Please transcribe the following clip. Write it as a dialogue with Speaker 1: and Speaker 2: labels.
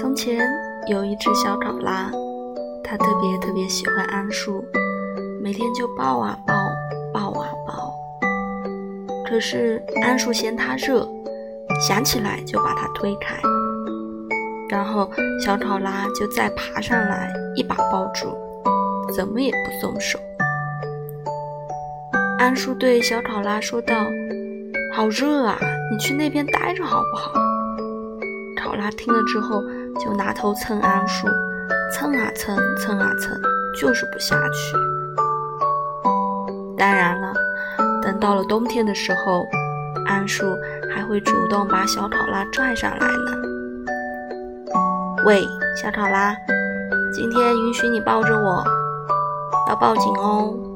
Speaker 1: 从前有一只小考拉，它特别特别喜欢桉树，每天就抱啊抱，抱啊抱。可是桉树嫌它热，想起来就把它推开，然后小考拉就再爬上来，一把抱住，怎么也不松手。桉树对小考拉说道：“好热啊，你去那边待着好不好？”考拉听了之后，就拿头蹭桉树，蹭啊蹭，蹭啊蹭，就是不下去。当然了，等到了冬天的时候，桉树还会主动把小考拉拽上来呢。喂，小考拉，今天允许你抱着我，要抱紧哦。